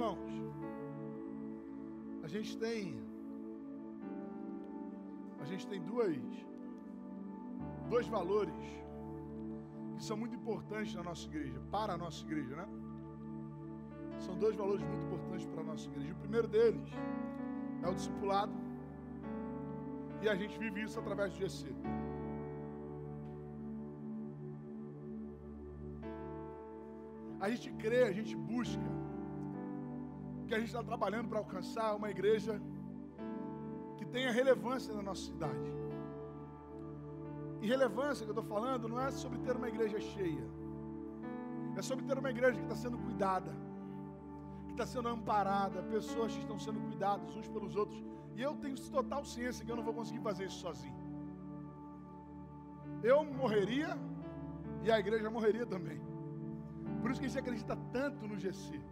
Irmãos, a gente tem a gente tem duas dois valores que são muito importantes na nossa igreja, para a nossa igreja, né? São dois valores muito importantes para a nossa igreja. O primeiro deles é o discipulado. E a gente vive isso através do GC. A gente crê, a gente busca que a gente está trabalhando para alcançar uma igreja que tenha relevância na nossa cidade. E relevância que eu estou falando não é sobre ter uma igreja cheia, é sobre ter uma igreja que está sendo cuidada, que está sendo amparada, pessoas que estão sendo cuidadas uns pelos outros. E eu tenho total ciência que eu não vou conseguir fazer isso sozinho. Eu morreria e a igreja morreria também. Por isso que a gente acredita tanto no GC.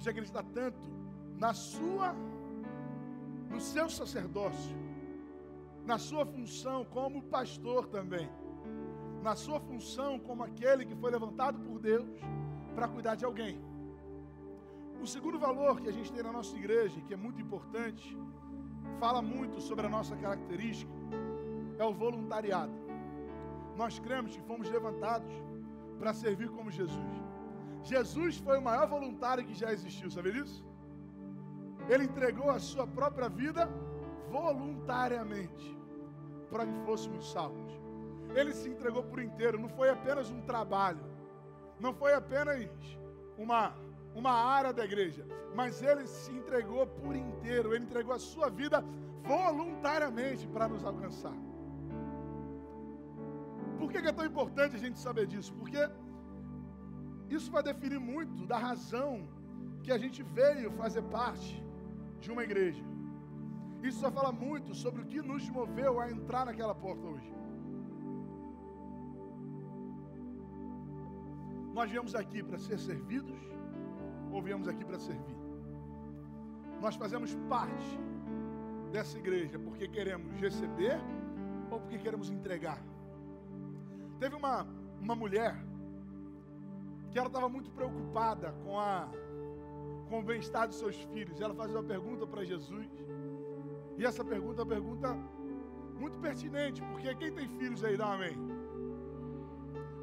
A gente acredita tanto na sua, no seu sacerdócio, na sua função como pastor também, na sua função como aquele que foi levantado por Deus para cuidar de alguém. O segundo valor que a gente tem na nossa igreja, que é muito importante, fala muito sobre a nossa característica, é o voluntariado. Nós cremos que fomos levantados para servir como Jesus. Jesus foi o maior voluntário que já existiu, sabe disso? Ele entregou a sua própria vida voluntariamente para que fôssemos salvos. Ele se entregou por inteiro, não foi apenas um trabalho, não foi apenas uma, uma área da igreja, mas ele se entregou por inteiro, ele entregou a sua vida voluntariamente para nos alcançar. Por que é tão importante a gente saber disso? Porque isso vai definir muito da razão que a gente veio fazer parte de uma igreja. Isso só fala muito sobre o que nos moveu a entrar naquela porta hoje. Nós viemos aqui para ser servidos ou viemos aqui para servir? Nós fazemos parte dessa igreja porque queremos receber ou porque queremos entregar? Teve uma, uma mulher que ela estava muito preocupada com, a, com o bem-estar dos seus filhos. Ela fazia uma pergunta para Jesus. E essa pergunta é uma pergunta muito pertinente, porque quem tem filhos aí, dá amém.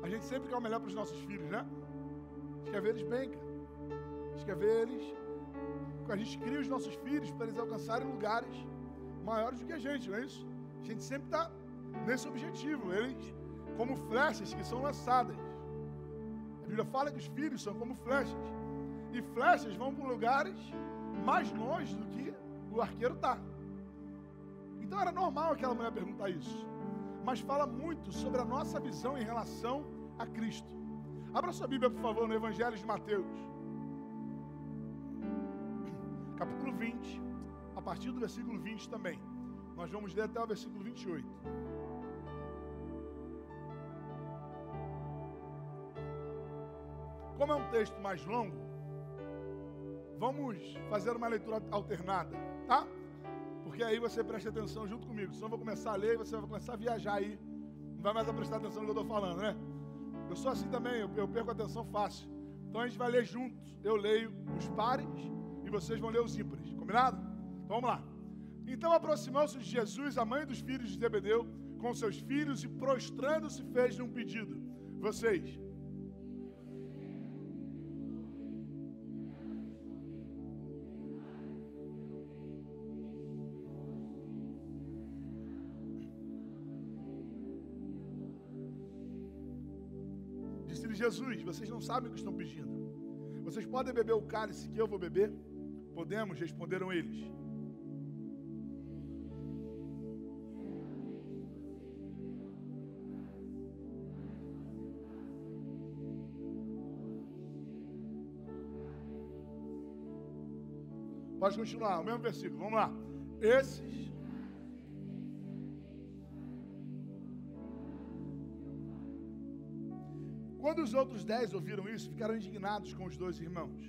A gente sempre quer o melhor para os nossos filhos, né? A gente quer ver eles bem, cara. A gente quer ver eles. A gente cria os nossos filhos para eles alcançarem lugares maiores do que a gente, não é isso? A gente sempre está nesse objetivo. Eles, como flechas que são lançadas. A Bíblia fala que os filhos são como flechas. E flechas vão para lugares mais longe do que o arqueiro está. Então era normal aquela mulher perguntar isso. Mas fala muito sobre a nossa visão em relação a Cristo. Abra sua Bíblia, por favor, no Evangelho de Mateus. Capítulo 20, a partir do versículo 20 também. Nós vamos ler até o versículo 28. Como é um texto mais longo, vamos fazer uma leitura alternada, tá? Porque aí você presta atenção junto comigo. Senão eu vou começar a ler e você vai começar a viajar aí. Não vai mais prestar atenção no que eu estou falando, né? Eu sou assim também, eu, eu perco a atenção fácil. Então a gente vai ler juntos. Eu leio os pares e vocês vão ler os ímpares. Combinado? Então vamos lá. Então aproximou-se de Jesus, a mãe dos filhos de Zebedeu, com seus filhos e prostrando-se fez-lhe um pedido. Vocês Jesus, vocês não sabem o que estão pedindo. Vocês podem beber o cálice que eu vou beber? Podemos, responderam eles. Pode continuar, o mesmo versículo, vamos lá. Esses Quando os outros dez ouviram isso, ficaram indignados com os dois irmãos.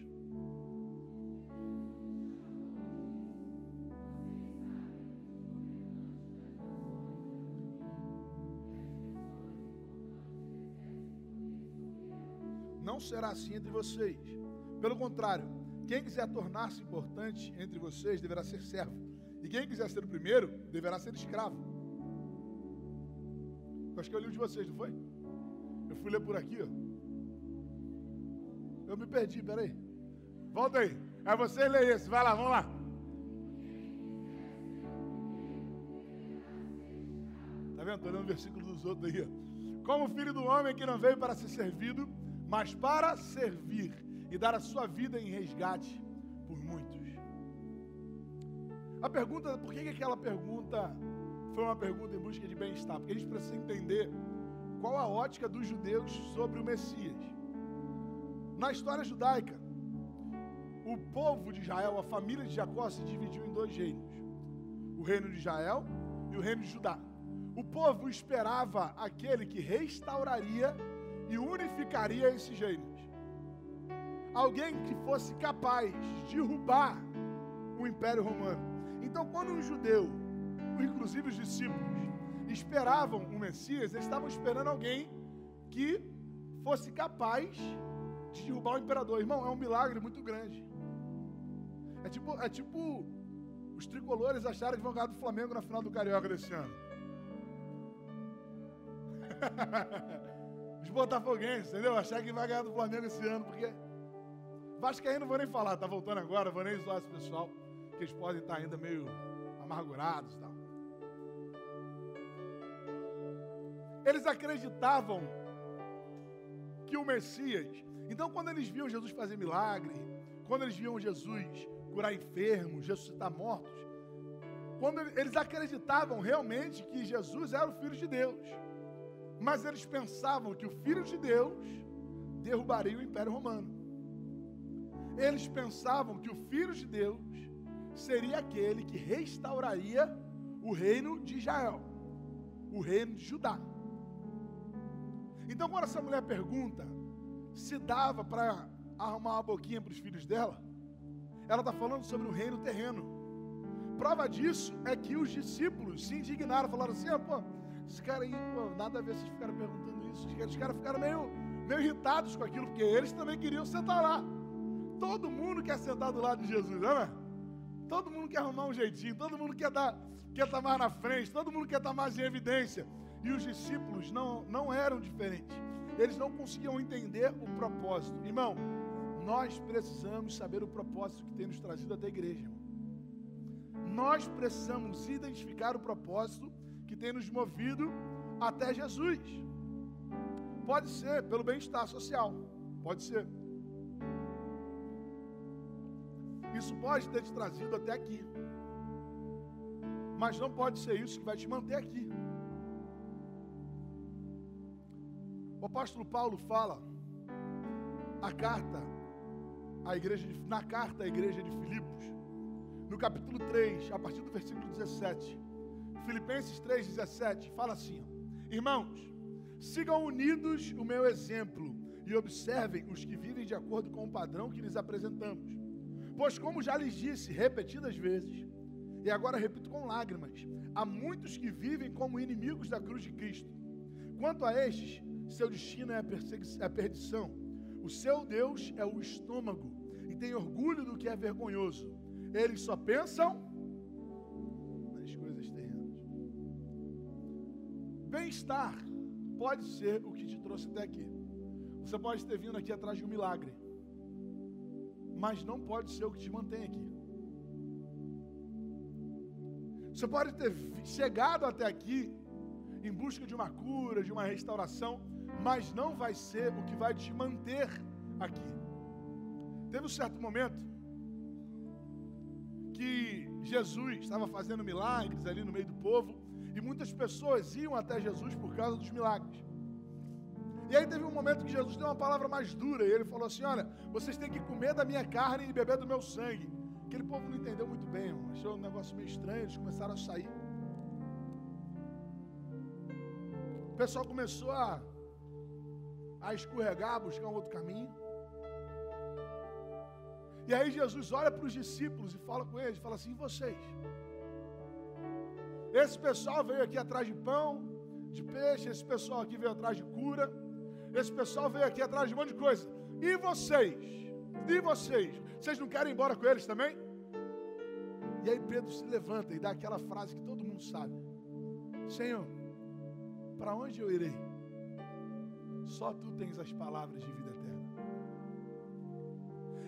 Não será assim entre vocês. Pelo contrário, quem quiser tornar-se importante entre vocês deverá ser servo. E quem quiser ser o primeiro deverá ser escravo. Acho que eu li um de vocês, não foi? Fui ler por aqui, ó. Eu me perdi, peraí. Volta aí. É você ler esse. Vai lá, vamos lá. Tá vendo? Estou lendo o versículo dos outros aí. Como o filho do homem que não veio para ser servido, mas para servir e dar a sua vida em resgate por muitos. A pergunta, por que, que aquela pergunta foi uma pergunta em busca de bem-estar? Porque a gente precisa entender qual a ótica dos judeus sobre o Messias. Na história judaica, o povo de Israel, a família de Jacó, se dividiu em dois reinos: o reino de Israel e o reino de Judá. O povo esperava aquele que restauraria e unificaria esses reinos. Alguém que fosse capaz de derrubar o Império Romano. Então, quando um judeu, inclusive os discípulos, esperavam o Messias, eles estavam esperando alguém que fosse capaz de derrubar o imperador. Irmão, é um milagre muito grande. É tipo, é tipo os tricolores acharem que vão ganhar do Flamengo na final do Carioca desse ano. os botafoguenses, entendeu? Achar que vai ganhar do Flamengo esse ano, porque Vascaíno não vou nem falar, tá voltando agora, vou nem zoar esse pessoal, que eles podem estar ainda meio amargurados e Eles acreditavam que o Messias. Então, quando eles viam Jesus fazer milagre, quando eles viam Jesus curar enfermos, ressuscitar mortos, quando eles acreditavam realmente que Jesus era o Filho de Deus, mas eles pensavam que o Filho de Deus derrubaria o Império Romano. Eles pensavam que o Filho de Deus seria aquele que restauraria o reino de Israel, o reino de Judá. Então, quando essa mulher pergunta se dava para arrumar uma boquinha para os filhos dela, ela está falando sobre o reino terreno. Prova disso é que os discípulos se indignaram, falaram assim: ah, pô, esse cara aí, pô, nada a ver vocês ficaram perguntando isso. Os caras ficaram meio, meio irritados com aquilo, porque eles também queriam sentar lá. Todo mundo quer sentar do lado de Jesus, não é? Todo mundo quer arrumar um jeitinho, todo mundo quer dar, quer estar mais na frente, todo mundo quer estar mais em evidência. E os discípulos não, não eram diferentes. Eles não conseguiam entender o propósito. Irmão, nós precisamos saber o propósito que tem nos trazido até a igreja. Irmão. Nós precisamos identificar o propósito que tem nos movido até Jesus. Pode ser pelo bem-estar social, pode ser. Isso pode ter te trazido até aqui. Mas não pode ser isso que vai te manter aqui. O apóstolo Paulo fala a carta à igreja de, na carta à igreja de Filipos, no capítulo 3, a partir do versículo 17. Filipenses 3:17 fala assim: Irmãos, sigam unidos o meu exemplo e observem os que vivem de acordo com o padrão que lhes apresentamos. Pois como já lhes disse repetidas vezes, e agora repito com lágrimas, há muitos que vivem como inimigos da cruz de Cristo. Quanto a estes, seu destino é a, é a perdição. O seu Deus é o estômago e tem orgulho do que é vergonhoso. Eles só pensam nas coisas terrenas. Bem-estar pode ser o que te trouxe até aqui. Você pode ter vindo aqui atrás de um milagre, mas não pode ser o que te mantém aqui. Você pode ter chegado até aqui em busca de uma cura, de uma restauração, mas não vai ser o que vai te manter aqui. Teve um certo momento que Jesus estava fazendo milagres ali no meio do povo e muitas pessoas iam até Jesus por causa dos milagres. E aí teve um momento que Jesus deu uma palavra mais dura e ele falou assim: Olha, vocês têm que comer da minha carne e beber do meu sangue. Aquele povo não entendeu muito bem, achou um negócio meio estranho, eles começaram a sair. O pessoal começou a a escorregar, a buscar um outro caminho. E aí Jesus olha para os discípulos e fala com eles, fala assim: vocês, esse pessoal veio aqui atrás de pão, de peixe, esse pessoal aqui veio atrás de cura, esse pessoal veio aqui atrás de um monte de coisa. E vocês? E vocês? Vocês não querem ir embora com eles também? E aí Pedro se levanta e dá aquela frase que todo mundo sabe: Senhor, para onde eu irei? Só tu tens as palavras de vida eterna.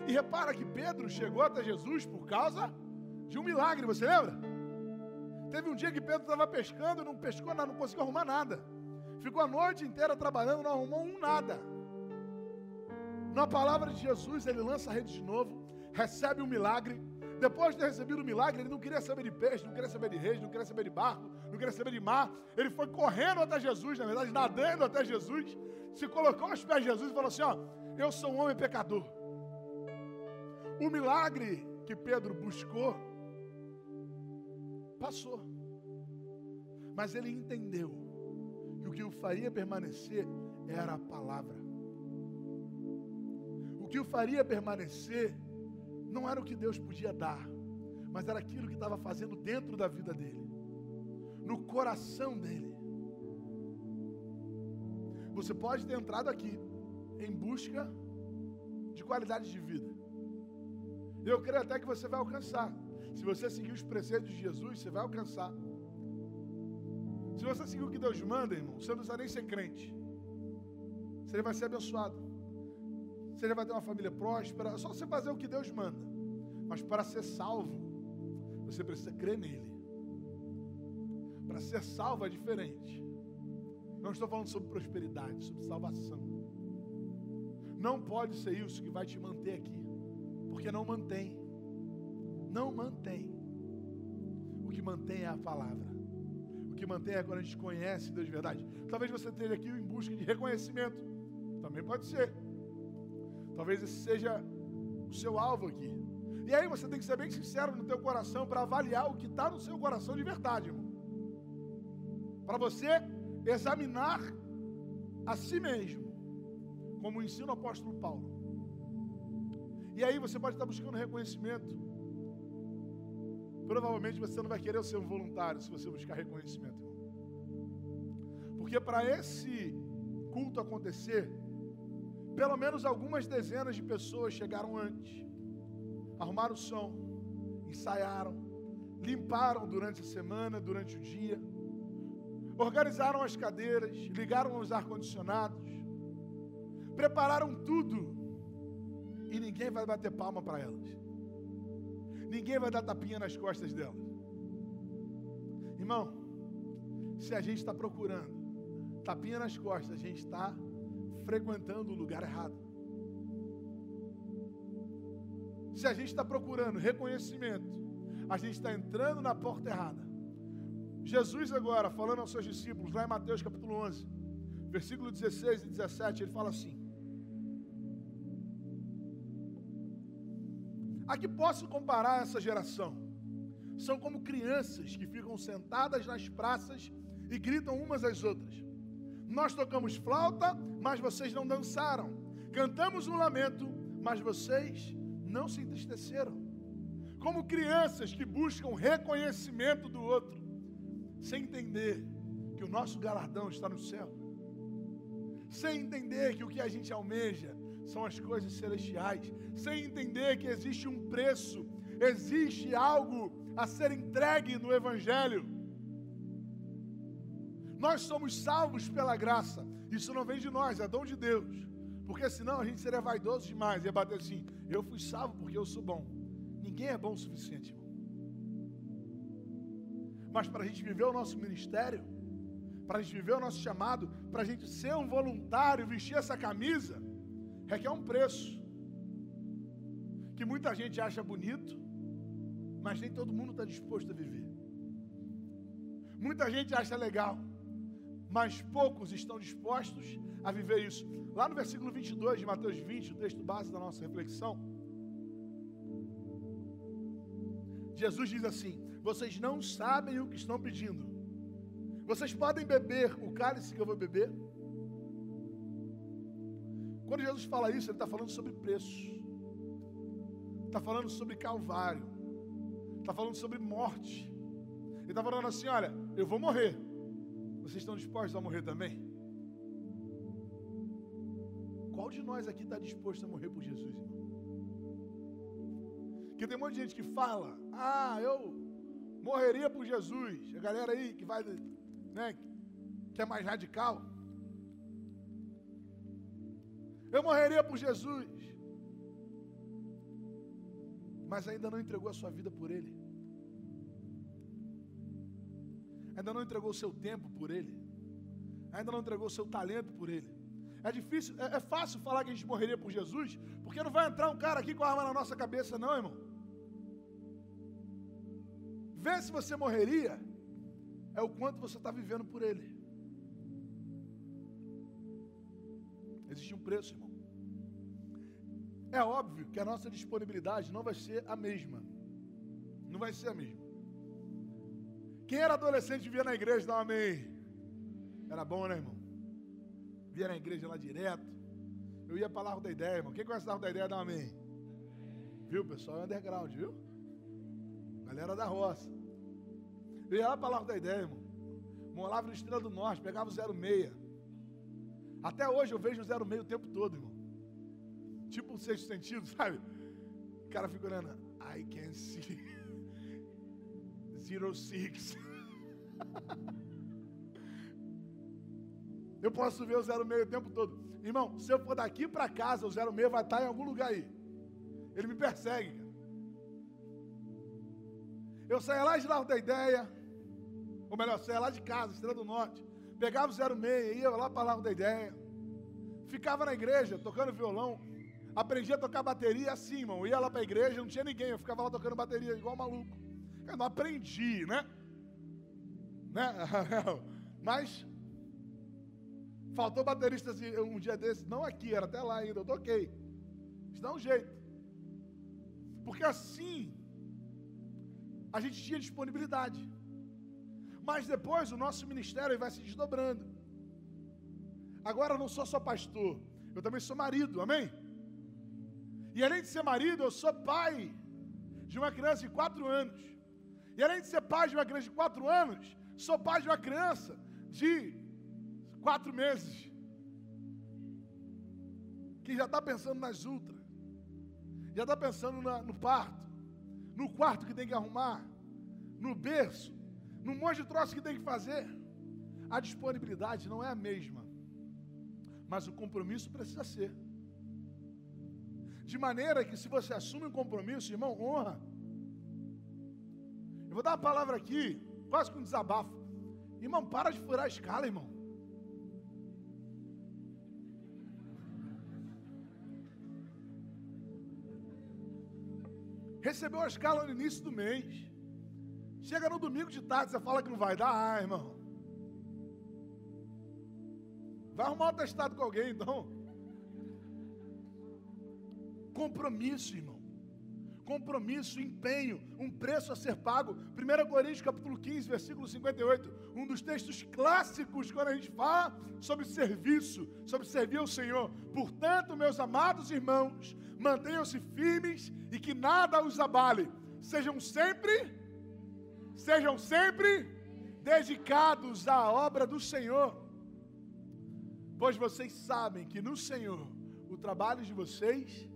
E repara que Pedro chegou até Jesus por causa de um milagre, você lembra? Teve um dia que Pedro estava pescando, não pescou nada, não conseguiu arrumar nada. Ficou a noite inteira trabalhando, não arrumou um nada. Na palavra de Jesus, ele lança a rede de novo, recebe um milagre. Depois de ter recebido o milagre, ele não queria saber de peixe, não queria saber de reis, não queria saber de barco, não queria saber de mar. Ele foi correndo até Jesus, na verdade, nadando até Jesus, se colocou aos pés de Jesus e falou assim: Ó, eu sou um homem pecador. O milagre que Pedro buscou passou. Mas ele entendeu que o que o faria permanecer era a palavra. O que o faria permanecer não era o que Deus podia dar, mas era aquilo que estava fazendo dentro da vida dele, no coração dele. Você pode ter entrado aqui em busca de qualidade de vida. Eu creio até que você vai alcançar. Se você seguir os preceitos de Jesus, você vai alcançar. Se você seguir o que Deus manda, irmão, você não precisa nem ser crente. Você vai ser abençoado. Você vai ter uma família próspera. É só você fazer o que Deus manda. Mas para ser salvo, você precisa crer nele. Para ser salvo é diferente. Não estou falando sobre prosperidade, sobre salvação. Não pode ser isso que vai te manter aqui. Porque não mantém. Não mantém. O que mantém é a palavra. O que mantém é quando a gente conhece Deus de verdade. Talvez você esteja aqui em busca de reconhecimento. Também pode ser. Talvez esse seja o seu alvo aqui. E aí você tem que ser bem sincero no teu coração para avaliar o que está no seu coração de verdade, irmão. Para você examinar a si mesmo, como ensina o apóstolo Paulo. E aí você pode estar buscando reconhecimento. Provavelmente você não vai querer ser um voluntário se você buscar reconhecimento. Porque para esse culto acontecer, pelo menos algumas dezenas de pessoas chegaram antes, arrumaram o som, ensaiaram, limparam durante a semana, durante o dia, organizaram as cadeiras, ligaram os ar-condicionados, prepararam tudo e ninguém vai bater palma para elas. Ninguém vai dar tapinha nas costas delas. Irmão, se a gente está procurando tapinha nas costas, a gente está frequentando o lugar errado. Se a gente está procurando reconhecimento, a gente está entrando na porta errada. Jesus agora, falando aos seus discípulos, lá em Mateus capítulo 11, versículo 16 e 17, ele fala assim: A que posso comparar essa geração? São como crianças que ficam sentadas nas praças e gritam umas às outras. Nós tocamos flauta, mas vocês não dançaram. Cantamos um lamento, mas vocês não se entristeceram. Como crianças que buscam reconhecimento do outro, sem entender que o nosso galardão está no céu, sem entender que o que a gente almeja são as coisas celestiais, sem entender que existe um preço, existe algo a ser entregue no Evangelho. Nós somos salvos pela graça, isso não vem de nós, é dom de Deus, porque senão a gente seria vaidoso demais, ia bater assim: eu fui salvo porque eu sou bom. Ninguém é bom o suficiente. Mas para a gente viver o nosso ministério, para a gente viver o nosso chamado, para a gente ser um voluntário, vestir essa camisa, requer um preço. Que muita gente acha bonito, mas nem todo mundo está disposto a viver. Muita gente acha legal, mas poucos estão dispostos a viver isso. Lá no versículo 22 de Mateus 20, o texto base da nossa reflexão, Jesus diz assim: Vocês não sabem o que estão pedindo. Vocês podem beber o cálice que eu vou beber? Quando Jesus fala isso, Ele está falando sobre preço, está falando sobre Calvário, está falando sobre morte. Ele está falando assim: olha, eu vou morrer. Vocês estão dispostos a morrer também? Qual de nós aqui está disposto a morrer por Jesus, irmão? Que tem um monte de gente que fala, ah, eu morreria por Jesus. A galera aí que vai, né, que é mais radical. Eu morreria por Jesus. Mas ainda não entregou a sua vida por Ele. Ainda não entregou o seu tempo por Ele. Ainda não entregou o seu talento por Ele. É difícil, é, é fácil falar que a gente morreria por Jesus, porque não vai entrar um cara aqui com a arma na nossa cabeça, não, irmão. Vê se você morreria, é o quanto você está vivendo por Ele. Existe um preço, irmão. É óbvio que a nossa disponibilidade não vai ser a mesma. Não vai ser a mesma. Quem era adolescente via na igreja, dá um amém. Era bom, né, irmão? Via na igreja lá direto. Eu ia para Largo da Ideia, irmão. Quem conhece Largo da Ideia, dá um amém. Viu, pessoal? É underground, viu? Galera da roça. Eu ia lá para Largo da Ideia, irmão. Morava no Estrela do Norte, pegava o 06. Até hoje eu vejo o 06 o tempo todo, irmão. Tipo o sexto sentido, sabe? O cara fica olhando. I can see. 06. Eu posso ver o 06 o tempo todo. Irmão, se eu for daqui para casa, o 06 vai estar em algum lugar aí. Ele me persegue. Eu saía lá de Largo da Ideia, ou melhor, saía lá de casa, Estrela do Norte, pegava o 06, ia lá para Largo da Ideia, ficava na igreja tocando violão, aprendi a tocar bateria assim, irmão. ia lá para a igreja, não tinha ninguém, eu ficava lá tocando bateria igual maluco. Eu não aprendi, né? né? Mas faltou baterista assim, um dia desse, não aqui, era até lá ainda, eu toquei. Isso dá um jeito. Porque assim a gente tinha disponibilidade. Mas depois o nosso ministério vai se desdobrando. Agora eu não sou só pastor, eu também sou marido, amém? E além de ser marido, eu sou pai de uma criança de quatro anos. E além de ser pai de uma criança de quatro anos, sou pai de uma criança de quatro meses. Que já está pensando nas ultras. Já está pensando na, no parto. No quarto que tem que arrumar. No berço. No monte de troço que tem que fazer. A disponibilidade não é a mesma. Mas o compromisso precisa ser. De maneira que se você assume um compromisso, irmão, honra. Eu vou dar uma palavra aqui, quase com um desabafo. Irmão, para de furar a escala, irmão. Recebeu a escala no início do mês. Chega no domingo de tarde, você fala que não vai dar, ah, irmão. Vai arrumar um testado com alguém, então. Compromisso, irmão. Compromisso, empenho, um preço a ser pago. 1 Coríntios capítulo 15, versículo 58. Um dos textos clássicos quando a gente fala sobre serviço, sobre servir ao Senhor. Portanto, meus amados irmãos, mantenham-se firmes e que nada os abale. Sejam sempre, sejam sempre dedicados à obra do Senhor. Pois vocês sabem que no Senhor o trabalho de vocês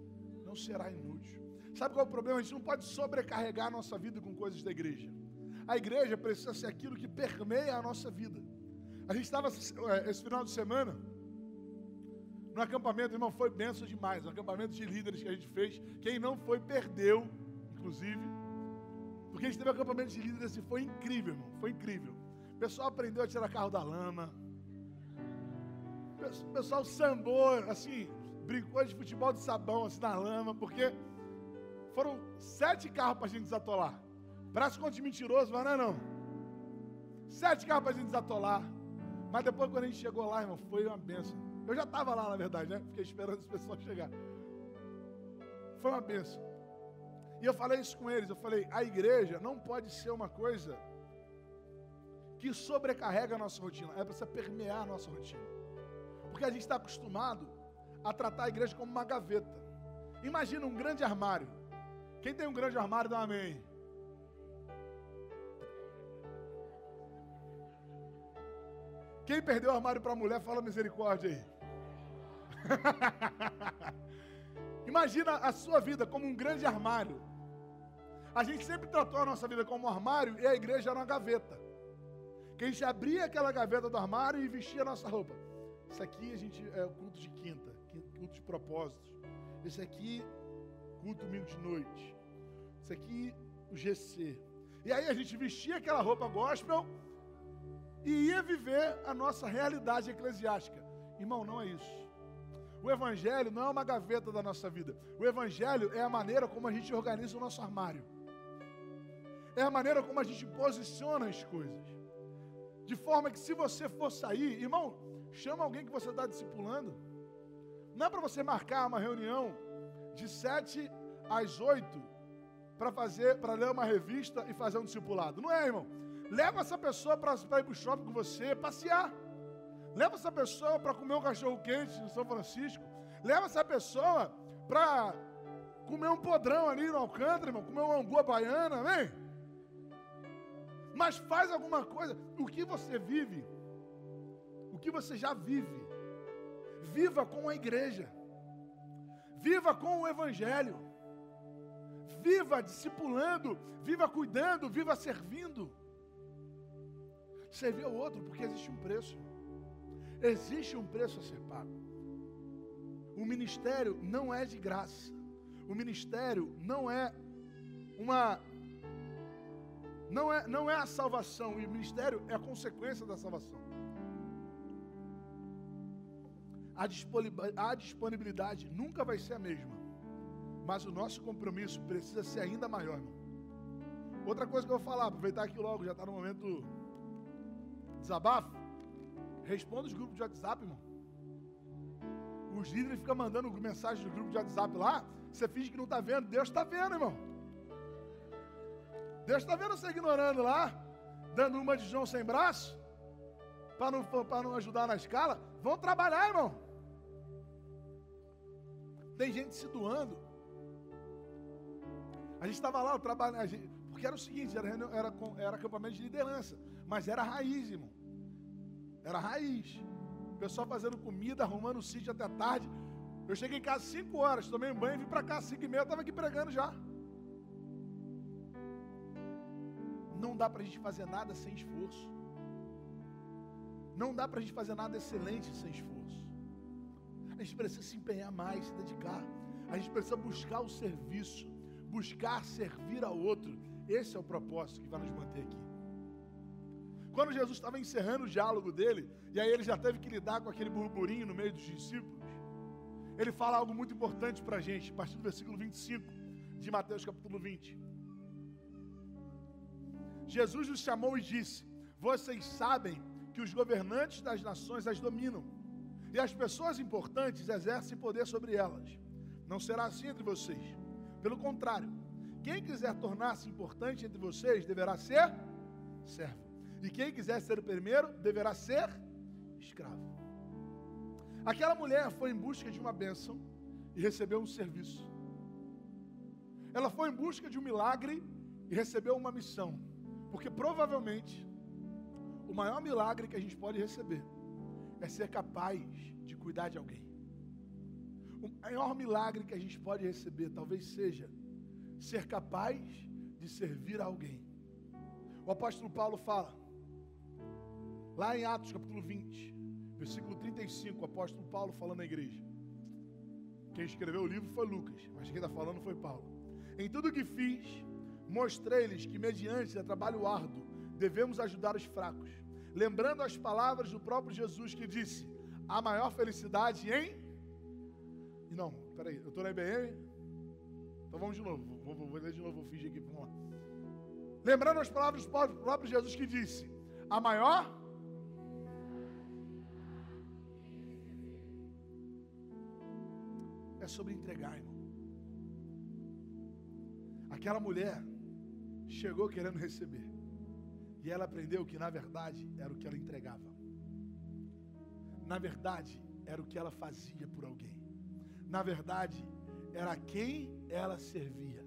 não será inútil. Sabe qual é o problema? A gente não pode sobrecarregar a nossa vida com coisas da igreja. A igreja precisa ser aquilo que permeia a nossa vida. A gente estava eh, esse final de semana no acampamento, irmão, foi benção demais. O acampamento de líderes que a gente fez. Quem não foi, perdeu, inclusive. Porque a gente teve um acampamento de líderes e foi incrível, irmão. Foi incrível. O pessoal aprendeu a tirar carro da lama. O pessoal sambou, assim, brincou de futebol de sabão assim na lama, porque foram sete carros para a gente desatolar. Parece conto de mentiroso, mas não é não. Sete carros para a gente desatolar. Mas depois quando a gente chegou lá, irmão, foi uma benção. Eu já estava lá, na verdade, né? Fiquei esperando as pessoas chegar. Foi uma benção. E eu falei isso com eles. Eu falei: a igreja não pode ser uma coisa que sobrecarrega a nossa rotina. Ela precisa permear a nossa rotina. Porque a gente está acostumado a tratar a igreja como uma gaveta. Imagina um grande armário. Quem tem um grande armário, dá um amém. Quem perdeu o armário para a mulher, fala misericórdia aí. Imagina a sua vida como um grande armário. A gente sempre tratou a nossa vida como um armário e a igreja era uma gaveta. Que a gente abria aquela gaveta do armário e vestia a nossa roupa. Isso aqui a gente é o culto de quinta, culto de propósitos. Esse aqui, culto domingo de noite. Isso aqui, o GC. E aí a gente vestia aquela roupa gospel e ia viver a nossa realidade eclesiástica. Irmão, não é isso. O Evangelho não é uma gaveta da nossa vida. O Evangelho é a maneira como a gente organiza o nosso armário. É a maneira como a gente posiciona as coisas. De forma que se você for sair, irmão, chama alguém que você está discipulando. Não é para você marcar uma reunião de sete às oito para fazer, para ler uma revista e fazer um discipulado. Não é, irmão. Leva essa pessoa para ir para o shopping com você, passear. Leva essa pessoa para comer um cachorro quente no São Francisco. Leva essa pessoa para comer um podrão ali no Alcântara, irmão, comer uma angu baiana, vem. Mas faz alguma coisa. O que você vive, o que você já vive, viva com a igreja. Viva com o evangelho. Viva discipulando, viva cuidando, viva servindo. Servir ao outro, porque existe um preço. Existe um preço a ser pago. O ministério não é de graça. O ministério não é uma não é, não é a salvação, o ministério é a consequência da salvação. A disponibilidade nunca vai ser a mesma, mas o nosso compromisso precisa ser ainda maior. Irmão. Outra coisa que eu vou falar, aproveitar aqui logo, já está no momento desabafo. Responda os grupos de WhatsApp, irmão. Os líderes ficam mandando mensagem no grupo de WhatsApp lá. Você finge que não está vendo. Deus está vendo, irmão. Deus está vendo você ignorando lá. Dando uma de João sem braço. Para não, não ajudar na escala. Vão trabalhar, irmão. Tem gente se doando. A gente estava lá, eu trabalho, porque era o seguinte, era, era, era acampamento de liderança, mas era raiz, irmão. Era raiz. O pessoal fazendo comida, arrumando o sítio até tarde. Eu cheguei em casa 5 horas, tomei um banho, vim para cá 5 e meia, eu estava aqui pregando já. Não dá para a gente fazer nada sem esforço. Não dá para a gente fazer nada excelente sem esforço. A gente precisa se empenhar mais, se dedicar. A gente precisa buscar o serviço, buscar servir ao outro. Esse é o propósito que vai nos manter aqui. Quando Jesus estava encerrando o diálogo dele, e aí ele já teve que lidar com aquele burburinho no meio dos discípulos, ele fala algo muito importante para a gente, a partir do versículo 25 de Mateus capítulo 20. Jesus os chamou e disse: Vocês sabem que os governantes das nações as dominam, e as pessoas importantes exercem poder sobre elas. Não será assim entre vocês. Pelo contrário, quem quiser tornar-se importante entre vocês deverá ser servo. E quem quiser ser o primeiro deverá ser escravo. Aquela mulher foi em busca de uma bênção e recebeu um serviço. Ela foi em busca de um milagre e recebeu uma missão. Porque provavelmente o maior milagre que a gente pode receber é ser capaz de cuidar de alguém. O maior milagre que a gente pode receber talvez seja ser capaz de servir a alguém. O apóstolo Paulo fala: Lá em Atos capítulo 20, versículo 35, o apóstolo Paulo falando à igreja. Quem escreveu o livro foi Lucas, mas quem está falando foi Paulo. Em tudo que fiz, mostrei-lhes que, mediante trabalho árduo, devemos ajudar os fracos. Lembrando as palavras do próprio Jesus que disse: a maior felicidade em. Não, peraí, eu estou na IBM? Então vamos de novo, vou, vou, vou ler de novo, vou fingir aqui, vamos lá. Lembrando as palavras do próprio Jesus que disse: a maior é sobre entregar, irmão. Aquela mulher chegou querendo receber. E ela aprendeu que, na verdade, era o que ela entregava. Na verdade, era o que ela fazia por alguém. Na verdade, era quem ela servia.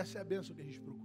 Essa é a bênção que a gente procura.